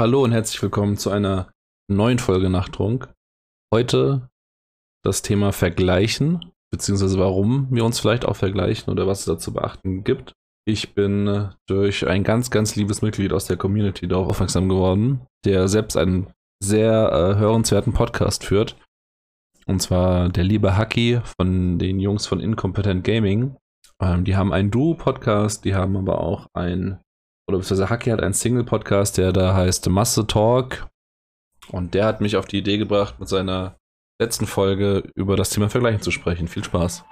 Hallo und herzlich willkommen zu einer neuen Folge Nachtrunk. Heute das Thema Vergleichen, beziehungsweise warum wir uns vielleicht auch vergleichen oder was es da zu beachten gibt. Ich bin durch ein ganz, ganz liebes Mitglied aus der Community darauf aufmerksam geworden, der selbst einen sehr äh, hörenswerten Podcast führt. Und zwar der liebe Haki von den Jungs von Incompetent Gaming. Ähm, die haben einen Duo-Podcast, die haben aber auch ein, oder beziehungsweise Haki hat einen Single-Podcast, der da heißt Masse Talk. Und der hat mich auf die Idee gebracht, mit seiner letzten Folge über das Thema Vergleichen zu sprechen. Viel Spaß.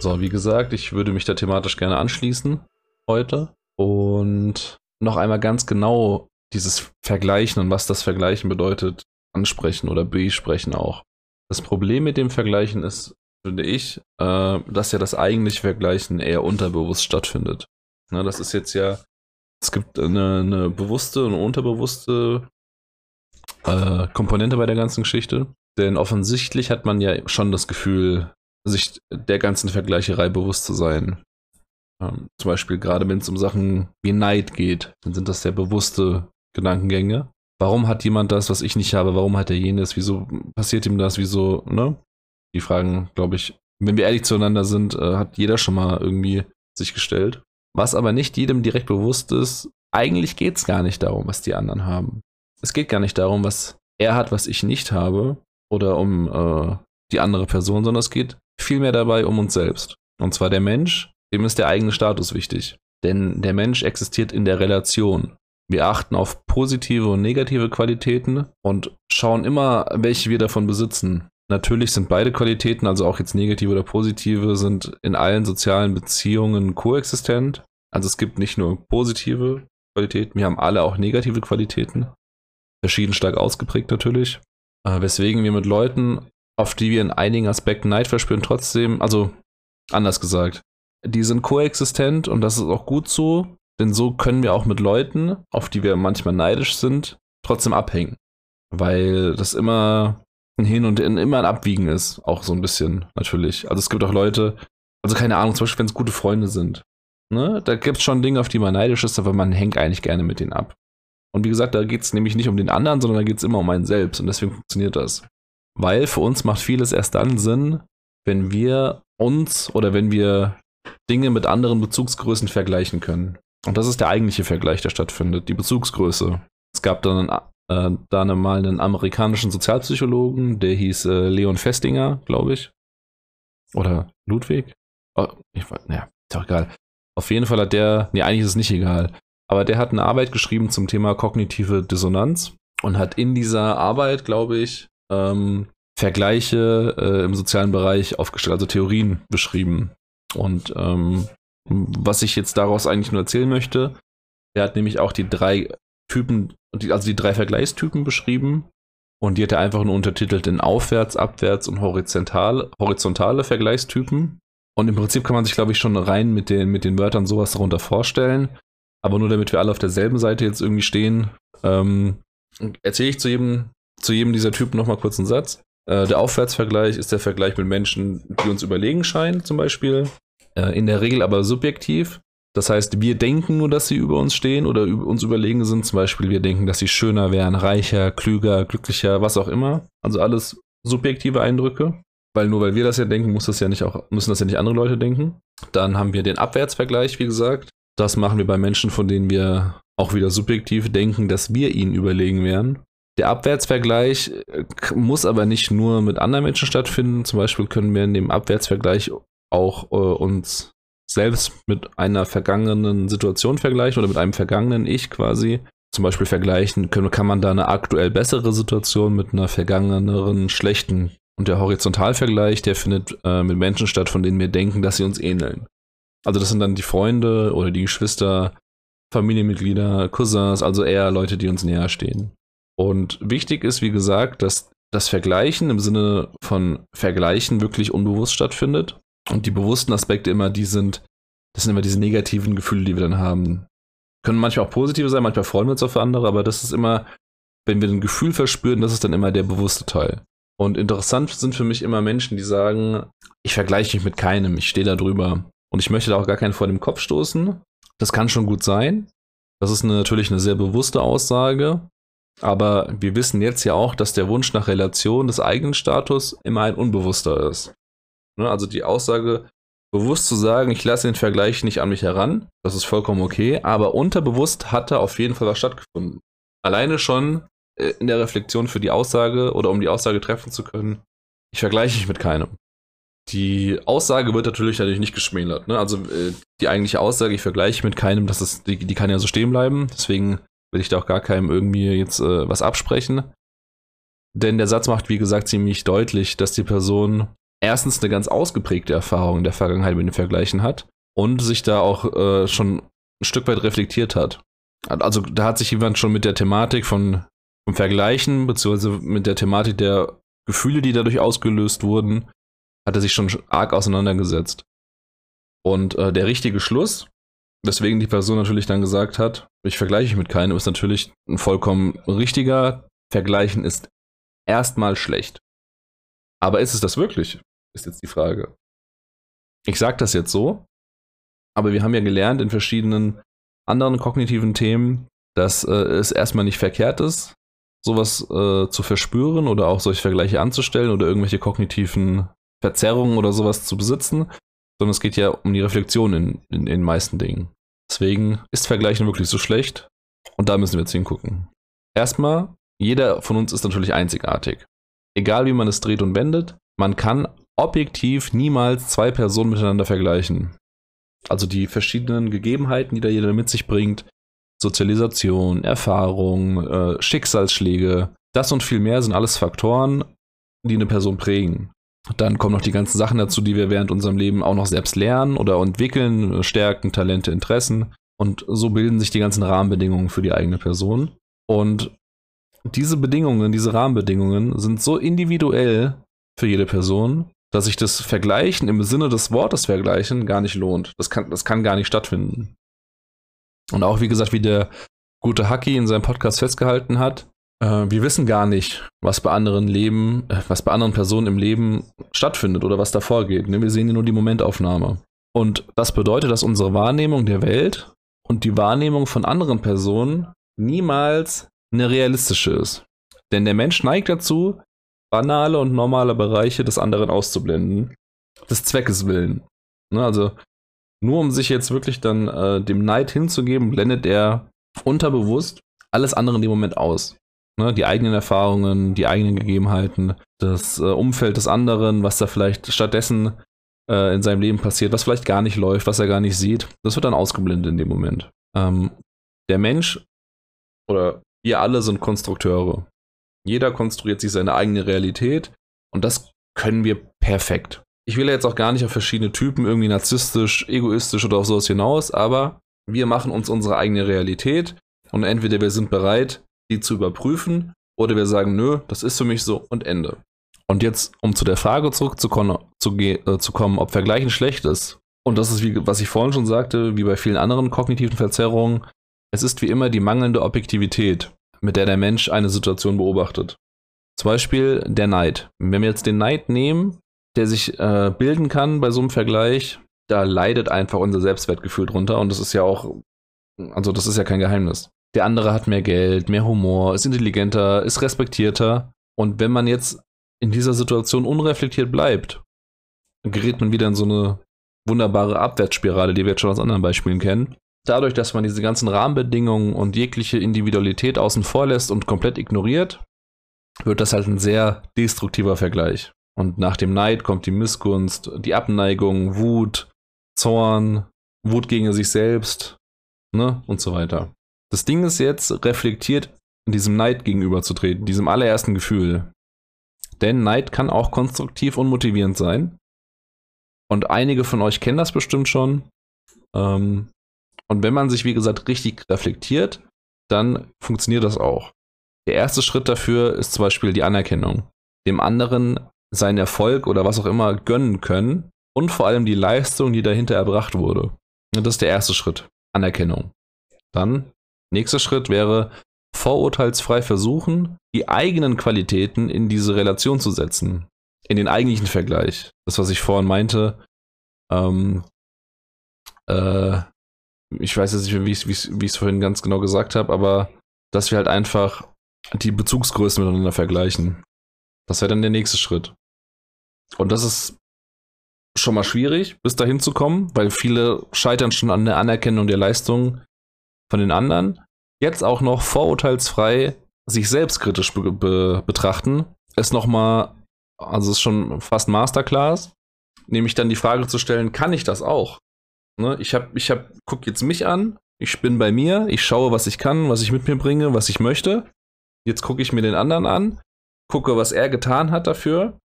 So, wie gesagt, ich würde mich da thematisch gerne anschließen heute und noch einmal ganz genau dieses Vergleichen und was das Vergleichen bedeutet, ansprechen oder besprechen auch. Das Problem mit dem Vergleichen ist, finde ich, äh, dass ja das eigentliche Vergleichen eher unterbewusst stattfindet. Na, das ist jetzt ja, es gibt eine, eine bewusste und unterbewusste äh, Komponente bei der ganzen Geschichte. Denn offensichtlich hat man ja schon das Gefühl, sich der ganzen Vergleicherei bewusst zu sein. Ähm, zum Beispiel gerade wenn es um Sachen wie Neid geht, dann sind das sehr bewusste Gedankengänge. Warum hat jemand das, was ich nicht habe? Warum hat er jenes? Wieso passiert ihm das? Wieso, ne? Die Fragen, glaube ich, wenn wir ehrlich zueinander sind, äh, hat jeder schon mal irgendwie sich gestellt. Was aber nicht jedem direkt bewusst ist, eigentlich geht es gar nicht darum, was die anderen haben. Es geht gar nicht darum, was er hat, was ich nicht habe, oder um äh, die andere Person, sondern es geht vielmehr dabei um uns selbst. Und zwar der Mensch, dem ist der eigene Status wichtig. Denn der Mensch existiert in der Relation. Wir achten auf positive und negative Qualitäten und schauen immer, welche wir davon besitzen. Natürlich sind beide Qualitäten, also auch jetzt negative oder positive, sind in allen sozialen Beziehungen koexistent. Also es gibt nicht nur positive Qualitäten, wir haben alle auch negative Qualitäten. Verschieden stark ausgeprägt natürlich. Äh, weswegen wir mit Leuten, auf die wir in einigen Aspekten Neid verspüren, trotzdem, also anders gesagt, die sind koexistent und das ist auch gut so, denn so können wir auch mit Leuten, auf die wir manchmal neidisch sind, trotzdem abhängen. Weil das immer ein Hin und immer ein Abwiegen ist, auch so ein bisschen natürlich. Also es gibt auch Leute, also keine Ahnung, zum Beispiel wenn es gute Freunde sind. Ne? Da gibt es schon Dinge, auf die man neidisch ist, aber man hängt eigentlich gerne mit denen ab. Und wie gesagt, da geht es nämlich nicht um den anderen, sondern da geht es immer um einen selbst und deswegen funktioniert das. Weil für uns macht vieles erst dann Sinn, wenn wir uns oder wenn wir Dinge mit anderen Bezugsgrößen vergleichen können. Und das ist der eigentliche Vergleich, der stattfindet, die Bezugsgröße. Es gab dann äh, da mal einen amerikanischen Sozialpsychologen, der hieß äh, Leon Festinger, glaube ich. Oder Ludwig? Oh, ich naja, ist doch egal. Auf jeden Fall hat der, nee, eigentlich ist es nicht egal, aber der hat eine Arbeit geschrieben zum Thema kognitive Dissonanz und hat in dieser Arbeit, glaube ich, ähm, Vergleiche äh, im sozialen Bereich aufgestellt, also Theorien beschrieben. Und ähm, was ich jetzt daraus eigentlich nur erzählen möchte, er hat nämlich auch die drei Typen, also die drei Vergleichstypen beschrieben. Und die hat er einfach nur untertitelt in Aufwärts, Abwärts und horizontal, horizontale Vergleichstypen. Und im Prinzip kann man sich, glaube ich, schon rein mit den, mit den Wörtern sowas darunter vorstellen. Aber nur damit wir alle auf derselben Seite jetzt irgendwie stehen, ähm, erzähle ich zu jedem, zu jedem dieser Typen nochmal kurz einen Satz. Äh, der Aufwärtsvergleich ist der Vergleich mit Menschen, die uns überlegen scheinen, zum Beispiel. Äh, in der Regel aber subjektiv. Das heißt, wir denken nur, dass sie über uns stehen oder uns überlegen sind. Zum Beispiel, wir denken, dass sie schöner wären, reicher, klüger, glücklicher, was auch immer. Also alles subjektive Eindrücke. Weil nur weil wir das ja denken, muss das ja nicht auch, müssen das ja nicht andere Leute denken. Dann haben wir den Abwärtsvergleich, wie gesagt. Das machen wir bei Menschen, von denen wir auch wieder subjektiv denken, dass wir ihnen überlegen wären. Der Abwärtsvergleich äh, muss aber nicht nur mit anderen Menschen stattfinden. Zum Beispiel können wir in dem Abwärtsvergleich auch äh, uns selbst mit einer vergangenen Situation vergleichen oder mit einem vergangenen Ich quasi. Zum Beispiel vergleichen, können, kann man da eine aktuell bessere Situation mit einer vergangeneren schlechten. Und der Horizontalvergleich, der findet äh, mit Menschen statt, von denen wir denken, dass sie uns ähneln. Also das sind dann die Freunde oder die Geschwister, Familienmitglieder, Cousins, also eher Leute, die uns näher stehen. Und wichtig ist, wie gesagt, dass das Vergleichen im Sinne von Vergleichen wirklich unbewusst stattfindet. Und die bewussten Aspekte immer die sind, das sind immer diese negativen Gefühle, die wir dann haben. Können manchmal auch positive sein, manchmal freuen wir uns auf andere, aber das ist immer, wenn wir ein Gefühl verspüren, das ist dann immer der bewusste Teil. Und interessant sind für mich immer Menschen, die sagen, ich vergleiche mich mit keinem, ich stehe da drüber. Und ich möchte da auch gar keinen vor dem Kopf stoßen. Das kann schon gut sein. Das ist natürlich eine sehr bewusste Aussage. Aber wir wissen jetzt ja auch, dass der Wunsch nach Relation des eigenen Status immer ein unbewusster ist. Ne, also die Aussage, bewusst zu sagen, ich lasse den Vergleich nicht an mich heran, das ist vollkommen okay, aber unterbewusst hat da auf jeden Fall was stattgefunden. Alleine schon äh, in der Reflexion für die Aussage oder um die Aussage treffen zu können, ich vergleiche mich mit keinem. Die Aussage wird natürlich natürlich nicht geschmälert. Ne? Also äh, die eigentliche Aussage, ich vergleiche mit keinem, das ist, die, die kann ja so stehen bleiben. Deswegen will ich da auch gar keinem irgendwie jetzt äh, was absprechen. Denn der Satz macht, wie gesagt, ziemlich deutlich, dass die Person erstens eine ganz ausgeprägte Erfahrung in der Vergangenheit mit den Vergleichen hat und sich da auch äh, schon ein Stück weit reflektiert hat. Also da hat sich jemand schon mit der Thematik von, vom Vergleichen, beziehungsweise mit der Thematik der Gefühle, die dadurch ausgelöst wurden, hat er sich schon arg auseinandergesetzt. Und äh, der richtige Schluss, weswegen die Person natürlich dann gesagt hat, ich vergleiche mit keinem, ist natürlich ein vollkommen richtiger. Vergleichen ist erstmal schlecht. Aber ist es das wirklich? Ist jetzt die Frage. Ich sage das jetzt so, aber wir haben ja gelernt in verschiedenen anderen kognitiven Themen, dass äh, es erstmal nicht verkehrt ist, sowas äh, zu verspüren oder auch solche Vergleiche anzustellen oder irgendwelche kognitiven Verzerrungen oder sowas zu besitzen, sondern es geht ja um die Reflexion in, in, in den meisten Dingen. Deswegen ist Vergleichen wirklich so schlecht und da müssen wir jetzt hingucken. Erstmal, jeder von uns ist natürlich einzigartig. Egal wie man es dreht und wendet, man kann objektiv niemals zwei Personen miteinander vergleichen. Also die verschiedenen Gegebenheiten, die da jeder mit sich bringt, Sozialisation, Erfahrung, äh, Schicksalsschläge, das und viel mehr sind alles Faktoren, die eine Person prägen. Dann kommen noch die ganzen Sachen dazu, die wir während unserem Leben auch noch selbst lernen oder entwickeln, Stärken, Talente, Interessen. Und so bilden sich die ganzen Rahmenbedingungen für die eigene Person. Und diese Bedingungen, diese Rahmenbedingungen sind so individuell für jede Person, dass sich das Vergleichen im Sinne des Wortes Vergleichen gar nicht lohnt. Das kann, das kann gar nicht stattfinden. Und auch, wie gesagt, wie der gute Haki in seinem Podcast festgehalten hat, äh, wir wissen gar nicht, was bei anderen Leben, äh, was bei anderen Personen im Leben stattfindet oder was da vorgeht. Ne? Wir sehen nur die Momentaufnahme. Und das bedeutet, dass unsere Wahrnehmung der Welt und die Wahrnehmung von anderen Personen niemals eine realistische ist. Denn der Mensch neigt dazu, banale und normale Bereiche des anderen auszublenden. Des Zweckes willen. Ne? Also nur um sich jetzt wirklich dann äh, dem Neid hinzugeben, blendet er unterbewusst alles andere in dem Moment aus. Ne, die eigenen Erfahrungen, die eigenen Gegebenheiten, das äh, Umfeld des anderen, was da vielleicht stattdessen äh, in seinem Leben passiert, was vielleicht gar nicht läuft, was er gar nicht sieht, das wird dann ausgeblendet in dem Moment. Ähm, der Mensch oder wir alle sind Konstrukteure. Jeder konstruiert sich seine eigene Realität und das können wir perfekt. Ich will jetzt auch gar nicht auf verschiedene Typen irgendwie narzisstisch, egoistisch oder auf sowas hinaus, aber wir machen uns unsere eigene Realität und entweder wir sind bereit, die zu überprüfen, oder wir sagen, nö, das ist für mich so und Ende. Und jetzt, um zu der Frage zurückzukommen, zu, äh, zu kommen, ob Vergleichen schlecht ist. Und das ist, wie, was ich vorhin schon sagte, wie bei vielen anderen kognitiven Verzerrungen, es ist wie immer die mangelnde Objektivität, mit der der Mensch eine Situation beobachtet. Zum Beispiel der Neid. Wenn wir jetzt den Neid nehmen, der sich äh, bilden kann bei so einem Vergleich, da leidet einfach unser Selbstwertgefühl drunter und das ist ja auch, also das ist ja kein Geheimnis. Der andere hat mehr Geld, mehr Humor, ist intelligenter, ist respektierter. Und wenn man jetzt in dieser Situation unreflektiert bleibt, gerät man wieder in so eine wunderbare Abwärtsspirale, die wir jetzt schon aus anderen Beispielen kennen. Dadurch, dass man diese ganzen Rahmenbedingungen und jegliche Individualität außen vor lässt und komplett ignoriert, wird das halt ein sehr destruktiver Vergleich. Und nach dem Neid kommt die Missgunst, die Abneigung, Wut, Zorn, Wut gegen sich selbst, ne, und so weiter. Das Ding ist jetzt, reflektiert diesem Neid gegenüberzutreten, diesem allerersten Gefühl. Denn Neid kann auch konstruktiv und motivierend sein. Und einige von euch kennen das bestimmt schon. Ähm, und wenn man sich, wie gesagt, richtig reflektiert, dann funktioniert das auch. Der erste Schritt dafür ist zum Beispiel die Anerkennung. Dem anderen seinen Erfolg oder was auch immer gönnen können und vor allem die Leistung, die dahinter erbracht wurde. Das ist der erste Schritt. Anerkennung. Dann Nächster Schritt wäre, vorurteilsfrei versuchen, die eigenen Qualitäten in diese Relation zu setzen. In den eigentlichen Vergleich. Das, was ich vorhin meinte, ähm, äh, ich weiß jetzt nicht, wie ich es vorhin ganz genau gesagt habe, aber dass wir halt einfach die Bezugsgrößen miteinander vergleichen. Das wäre dann der nächste Schritt. Und das ist schon mal schwierig, bis dahin zu kommen, weil viele scheitern schon an der Anerkennung der Leistung von den anderen. Jetzt auch noch vorurteilsfrei sich selbstkritisch be be betrachten, ist nochmal, also ist schon fast Masterclass, nämlich dann die Frage zu stellen, kann ich das auch? Ne? Ich habe, ich habe, guck jetzt mich an, ich bin bei mir, ich schaue, was ich kann, was ich mit mir bringe, was ich möchte. Jetzt gucke ich mir den anderen an, gucke, was er getan hat dafür,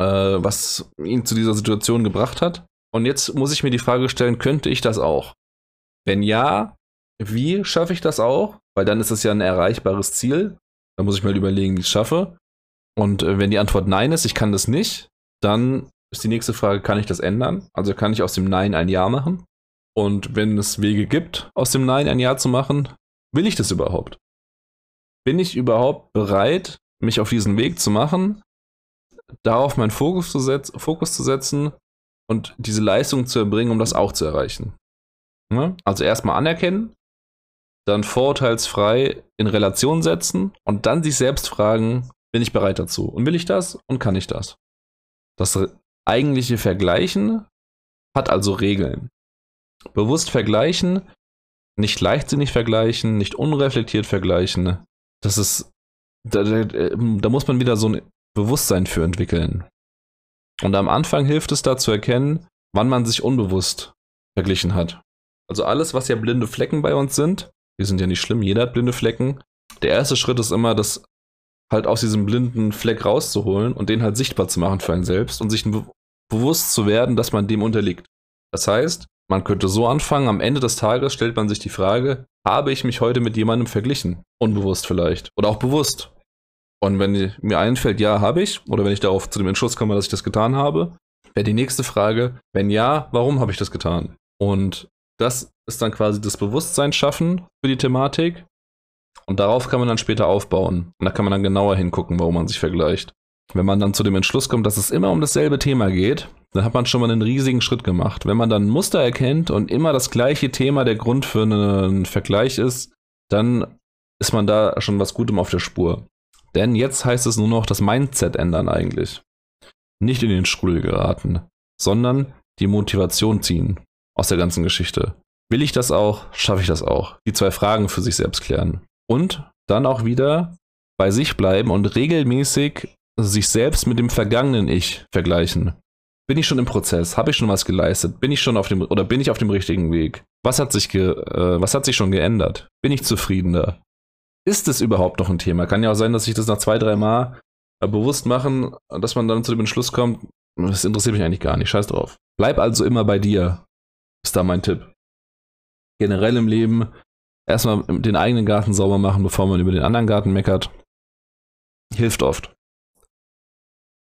äh, was ihn zu dieser Situation gebracht hat. Und jetzt muss ich mir die Frage stellen, könnte ich das auch? Wenn ja, wie schaffe ich das auch? Weil dann ist es ja ein erreichbares Ziel. Da muss ich mal überlegen, wie ich es schaffe. Und äh, wenn die Antwort Nein ist, ich kann das nicht, dann ist die nächste Frage, kann ich das ändern? Also kann ich aus dem Nein ein Ja machen? Und wenn es Wege gibt, aus dem Nein ein Ja zu machen, will ich das überhaupt? Bin ich überhaupt bereit, mich auf diesen Weg zu machen, darauf meinen Fokus zu, setz Fokus zu setzen und diese Leistung zu erbringen, um das auch zu erreichen? Ja? Also erstmal anerkennen, dann vorurteilsfrei in Relation setzen und dann sich selbst fragen, bin ich bereit dazu? Und will ich das und kann ich das? Das eigentliche Vergleichen hat also Regeln. Bewusst vergleichen, nicht leichtsinnig vergleichen, nicht unreflektiert vergleichen. Das ist, da, da, da muss man wieder so ein Bewusstsein für entwickeln. Und am Anfang hilft es da zu erkennen, wann man sich unbewusst verglichen hat. Also alles, was ja blinde Flecken bei uns sind, die sind ja nicht schlimm, jeder hat blinde Flecken. Der erste Schritt ist immer, das halt aus diesem blinden Fleck rauszuholen und den halt sichtbar zu machen für einen selbst und sich be bewusst zu werden, dass man dem unterliegt. Das heißt, man könnte so anfangen, am Ende des Tages stellt man sich die Frage, habe ich mich heute mit jemandem verglichen? Unbewusst vielleicht. Oder auch bewusst. Und wenn mir einfällt, ja, habe ich, oder wenn ich darauf zu dem Entschluss komme, dass ich das getan habe, wäre die nächste Frage, wenn ja, warum habe ich das getan? Und das ist dann quasi das Bewusstsein schaffen für die Thematik. Und darauf kann man dann später aufbauen. Und da kann man dann genauer hingucken, warum man sich vergleicht. Wenn man dann zu dem Entschluss kommt, dass es immer um dasselbe Thema geht, dann hat man schon mal einen riesigen Schritt gemacht. Wenn man dann ein Muster erkennt und immer das gleiche Thema der Grund für einen Vergleich ist, dann ist man da schon was Gutem auf der Spur. Denn jetzt heißt es nur noch das Mindset ändern eigentlich. Nicht in den Strudel geraten, sondern die Motivation ziehen aus der ganzen Geschichte. Will ich das auch? Schaffe ich das auch? Die zwei Fragen für sich selbst klären. Und dann auch wieder bei sich bleiben und regelmäßig sich selbst mit dem vergangenen Ich vergleichen. Bin ich schon im Prozess? Habe ich schon was geleistet? Bin ich schon auf dem oder bin ich auf dem richtigen Weg? Was hat sich ge, äh, was hat sich schon geändert? Bin ich zufriedener? Ist es überhaupt noch ein Thema? Kann ja auch sein, dass sich das nach zwei, drei Mal äh, bewusst machen, dass man dann zu dem Entschluss kommt, das interessiert mich eigentlich gar nicht. Scheiß drauf. Bleib also immer bei dir. Ist da mein Tipp. Generell im Leben erstmal den eigenen Garten sauber machen, bevor man über den anderen Garten meckert. Hilft oft.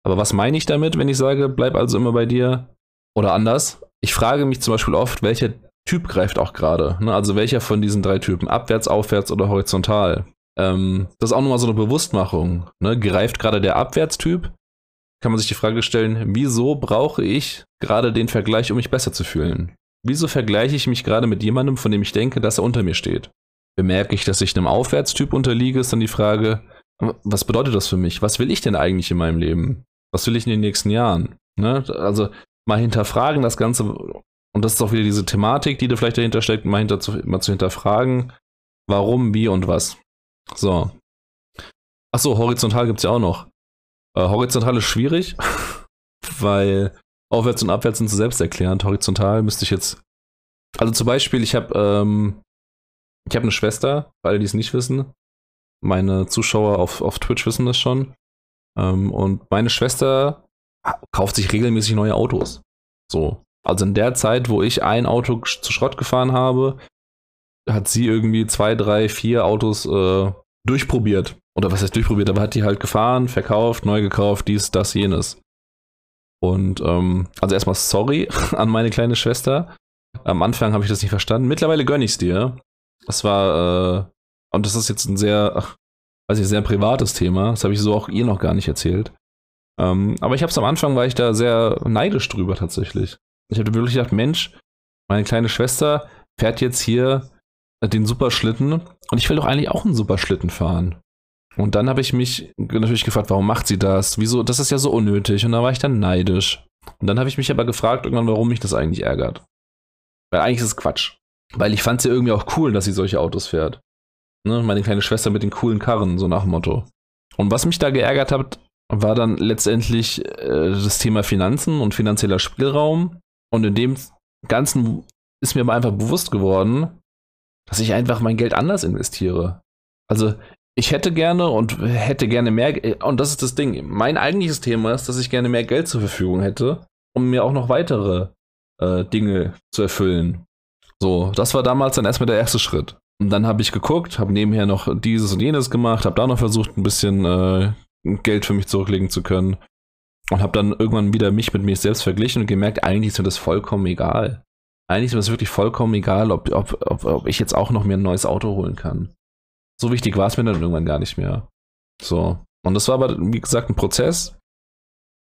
Aber was meine ich damit, wenn ich sage, bleib also immer bei dir? Oder anders, ich frage mich zum Beispiel oft, welcher Typ greift auch gerade. Ne? Also welcher von diesen drei Typen, abwärts, aufwärts oder horizontal. Ähm, das ist auch nochmal so eine Bewusstmachung. Ne? Greift gerade der Abwärtstyp? Kann man sich die Frage stellen, wieso brauche ich gerade den Vergleich, um mich besser zu fühlen? Wieso vergleiche ich mich gerade mit jemandem, von dem ich denke, dass er unter mir steht? Bemerke ich, dass ich einem Aufwärtstyp unterliege, ist dann die Frage, was bedeutet das für mich? Was will ich denn eigentlich in meinem Leben? Was will ich in den nächsten Jahren? Ne? Also mal hinterfragen das Ganze, und das ist auch wieder diese Thematik, die da vielleicht dahinter steckt, mal, hinter zu, mal zu hinterfragen, warum, wie und was. So. Achso, horizontal gibt es ja auch noch. Äh, horizontal ist schwierig, weil Aufwärts und Abwärts sind so selbsterklärend. Horizontal müsste ich jetzt. Also zum Beispiel, ich habe ähm, ich eine Schwester, für alle, die es nicht wissen. Meine Zuschauer auf, auf Twitch wissen das schon. Ähm, und meine Schwester kauft sich regelmäßig neue Autos. So. Also in der Zeit, wo ich ein Auto zu Schrott gefahren habe, hat sie irgendwie zwei, drei, vier Autos äh, durchprobiert. Oder was heißt durchprobiert, aber hat die halt gefahren, verkauft, neu gekauft, dies, das, jenes. Und ähm, also erstmal sorry an meine kleine Schwester. Am Anfang habe ich das nicht verstanden. Mittlerweile gönne ich es dir. Das war, äh, und das ist jetzt ein sehr, ach, weiß ich, sehr privates Thema. Das habe ich so auch ihr noch gar nicht erzählt. Ähm, aber ich habe es am Anfang, war ich da sehr neidisch drüber tatsächlich. Ich habe wirklich gedacht, Mensch, Meine kleine Schwester fährt jetzt hier den Superschlitten und ich will doch eigentlich auch einen Superschlitten fahren. Und dann habe ich mich natürlich gefragt, warum macht sie das? Wieso? Das ist ja so unnötig. Und da war ich dann neidisch. Und dann habe ich mich aber gefragt, irgendwann, warum mich das eigentlich ärgert. Weil eigentlich ist es Quatsch. Weil ich fand es ja irgendwie auch cool, dass sie solche Autos fährt. Ne? Meine kleine Schwester mit den coolen Karren, so nach dem Motto. Und was mich da geärgert hat, war dann letztendlich äh, das Thema Finanzen und finanzieller Spielraum. Und in dem Ganzen ist mir aber einfach bewusst geworden, dass ich einfach mein Geld anders investiere. Also ich hätte gerne und hätte gerne mehr, und das ist das Ding, mein eigentliches Thema ist, dass ich gerne mehr Geld zur Verfügung hätte, um mir auch noch weitere äh, Dinge zu erfüllen. So, das war damals dann erstmal der erste Schritt. Und dann habe ich geguckt, habe nebenher noch dieses und jenes gemacht, habe da noch versucht, ein bisschen äh, Geld für mich zurücklegen zu können. Und habe dann irgendwann wieder mich mit mir selbst verglichen und gemerkt, eigentlich ist mir das vollkommen egal. Eigentlich ist mir das wirklich vollkommen egal, ob, ob, ob, ob ich jetzt auch noch mir ein neues Auto holen kann. So wichtig war es mir dann irgendwann gar nicht mehr. So. Und das war aber, wie gesagt, ein Prozess.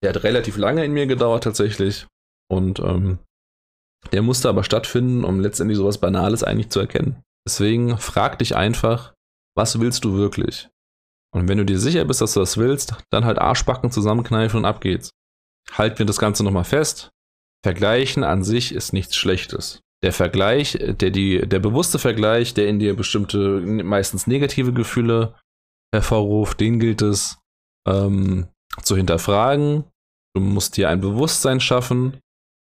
Der hat relativ lange in mir gedauert tatsächlich. Und ähm, der musste aber stattfinden, um letztendlich sowas Banales eigentlich zu erkennen. Deswegen frag dich einfach, was willst du wirklich? Und wenn du dir sicher bist, dass du das willst, dann halt Arschbacken zusammenkneifen und ab geht's. Halten wir das Ganze nochmal fest. Vergleichen an sich ist nichts Schlechtes. Der Vergleich, der, die, der bewusste Vergleich, der in dir bestimmte, meistens negative Gefühle hervorruft, den gilt es ähm, zu hinterfragen. Du musst dir ein Bewusstsein schaffen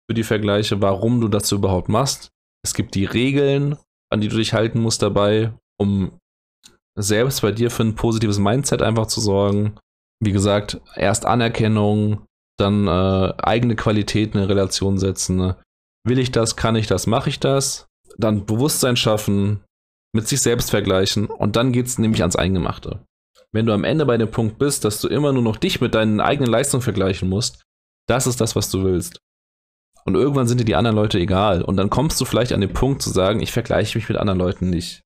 für die Vergleiche, warum du das überhaupt machst. Es gibt die Regeln, an die du dich halten musst dabei, um selbst bei dir für ein positives Mindset einfach zu sorgen. Wie gesagt, erst Anerkennung, dann äh, eigene Qualitäten in Relation setzen. Ne? Will ich das, kann ich das, mache ich das? Dann Bewusstsein schaffen, mit sich selbst vergleichen und dann geht es nämlich ans Eingemachte. Wenn du am Ende bei dem Punkt bist, dass du immer nur noch dich mit deinen eigenen Leistungen vergleichen musst, das ist das, was du willst. Und irgendwann sind dir die anderen Leute egal. Und dann kommst du vielleicht an den Punkt zu sagen, ich vergleiche mich mit anderen Leuten nicht.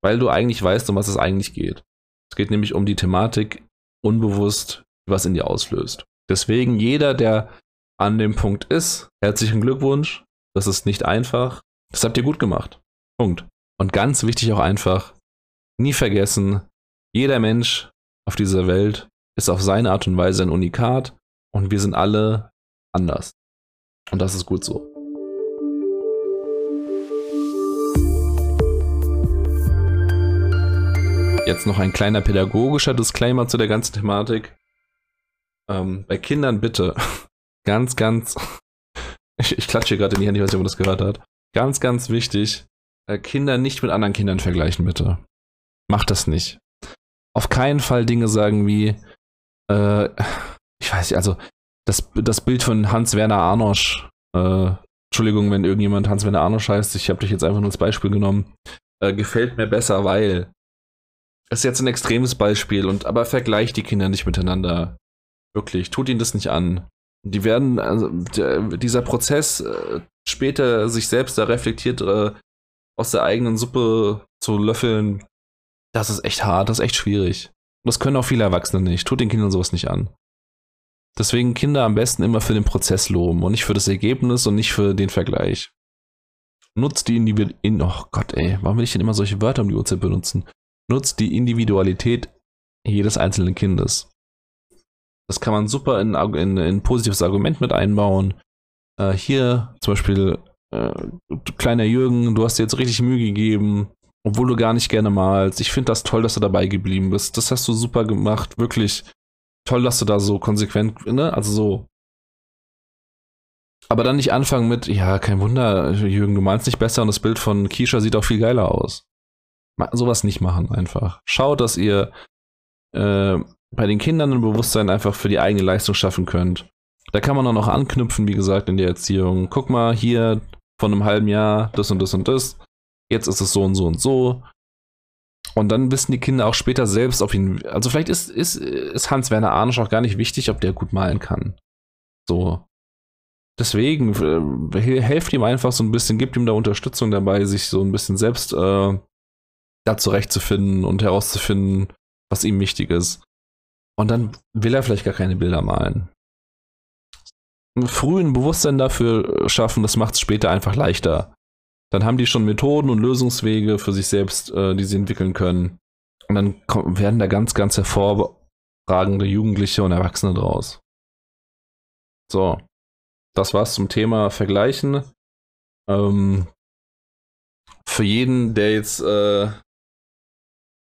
Weil du eigentlich weißt, um was es eigentlich geht. Es geht nämlich um die Thematik unbewusst, was in dir auslöst. Deswegen jeder, der an dem Punkt ist, herzlichen Glückwunsch. Das ist nicht einfach. Das habt ihr gut gemacht. Punkt. Und ganz wichtig auch einfach, nie vergessen, jeder Mensch auf dieser Welt ist auf seine Art und Weise ein Unikat und wir sind alle anders. Und das ist gut so. Jetzt noch ein kleiner pädagogischer Disclaimer zu der ganzen Thematik. Ähm, bei Kindern bitte ganz, ganz. Ich, ich klatsche gerade in die Hand, ich weiß nicht, ob man das gehört hat. Ganz, ganz wichtig. Äh, Kinder nicht mit anderen Kindern vergleichen, bitte. Macht das nicht. Auf keinen Fall Dinge sagen wie, äh, ich weiß nicht, also das, das Bild von Hans-Werner Arnosch, äh, Entschuldigung, wenn irgendjemand Hans-Werner Arnosch heißt, ich habe dich jetzt einfach nur als Beispiel genommen, äh, gefällt mir besser, weil. Das ist jetzt ein extremes Beispiel, und aber vergleicht die Kinder nicht miteinander. Wirklich, tut ihnen das nicht an. Die werden, also der, dieser Prozess äh, später sich selbst da reflektiert äh, aus der eigenen Suppe zu löffeln, das ist echt hart, das ist echt schwierig. Und das können auch viele Erwachsene nicht. Tut den Kindern sowas nicht an. Deswegen Kinder am besten immer für den Prozess loben und nicht für das Ergebnis und nicht für den Vergleich. Nutzt die Individualität. Oh Gott, ey, warum will ich denn immer solche Wörter um die Uhrzeit benutzen? Nutzt die Individualität jedes einzelnen Kindes. Das kann man super in, in, in ein positives Argument mit einbauen. Äh, hier zum Beispiel, äh, kleiner Jürgen, du hast dir jetzt richtig Mühe gegeben, obwohl du gar nicht gerne malst. Ich finde das toll, dass du dabei geblieben bist. Das hast du super gemacht, wirklich toll, dass du da so konsequent, ne? Also so. Aber dann nicht anfangen mit, ja, kein Wunder, Jürgen, du malst nicht besser und das Bild von Kisha sieht auch viel geiler aus. Sowas nicht machen einfach. Schaut, dass ihr äh, bei den Kindern ein Bewusstsein einfach für die eigene Leistung schaffen könnt. Da kann man auch noch anknüpfen, wie gesagt, in der Erziehung. Guck mal, hier von einem halben Jahr das und das und das. Jetzt ist es so und so und so. Und dann wissen die Kinder auch später selbst, ob ihn. Also vielleicht ist, ist, ist Hans-Werner Arnisch auch gar nicht wichtig, ob der gut malen kann. So. Deswegen, äh, helft ihm einfach so ein bisschen, gebt ihm da Unterstützung dabei, sich so ein bisschen selbst äh, da zurechtzufinden und herauszufinden, was ihm wichtig ist. Und dann will er vielleicht gar keine Bilder malen. frühen Bewusstsein dafür schaffen, das macht es später einfach leichter. Dann haben die schon Methoden und Lösungswege für sich selbst, äh, die sie entwickeln können. Und dann kommen, werden da ganz, ganz hervorragende Jugendliche und Erwachsene draus. So, das war's zum Thema Vergleichen. Ähm, für jeden, der jetzt äh,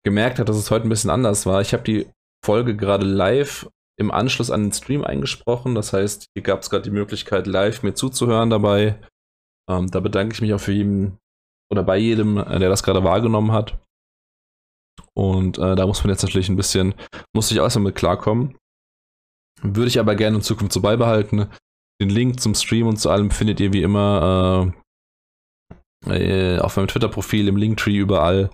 gemerkt hat, dass es heute ein bisschen anders war, ich habe die Folge gerade live im Anschluss an den Stream eingesprochen. Das heißt, hier gab es gerade die Möglichkeit, live mir zuzuhören dabei. Ähm, da bedanke ich mich auch für jeden oder bei jedem, äh, der das gerade wahrgenommen hat. Und äh, da muss man jetzt natürlich ein bisschen, muss ich auch erstmal mit klarkommen. Würde ich aber gerne in Zukunft so beibehalten. Den Link zum Stream und zu allem findet ihr wie immer äh, äh, auf meinem Twitter-Profil, im Linktree überall.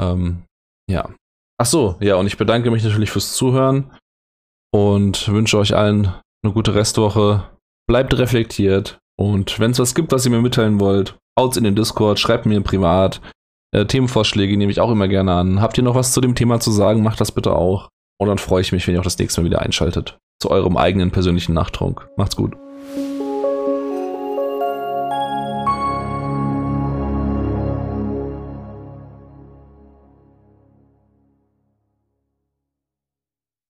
Ähm, ja. Ach so, ja, und ich bedanke mich natürlich fürs Zuhören und wünsche euch allen eine gute Restwoche. Bleibt reflektiert und wenn es was gibt, was ihr mir mitteilen wollt, haut's in den Discord, schreibt mir privat. Äh, Themenvorschläge nehme ich auch immer gerne an. Habt ihr noch was zu dem Thema zu sagen? Macht das bitte auch. Und dann freue ich mich, wenn ihr auch das nächste Mal wieder einschaltet. Zu eurem eigenen persönlichen Nachtrunk. Macht's gut.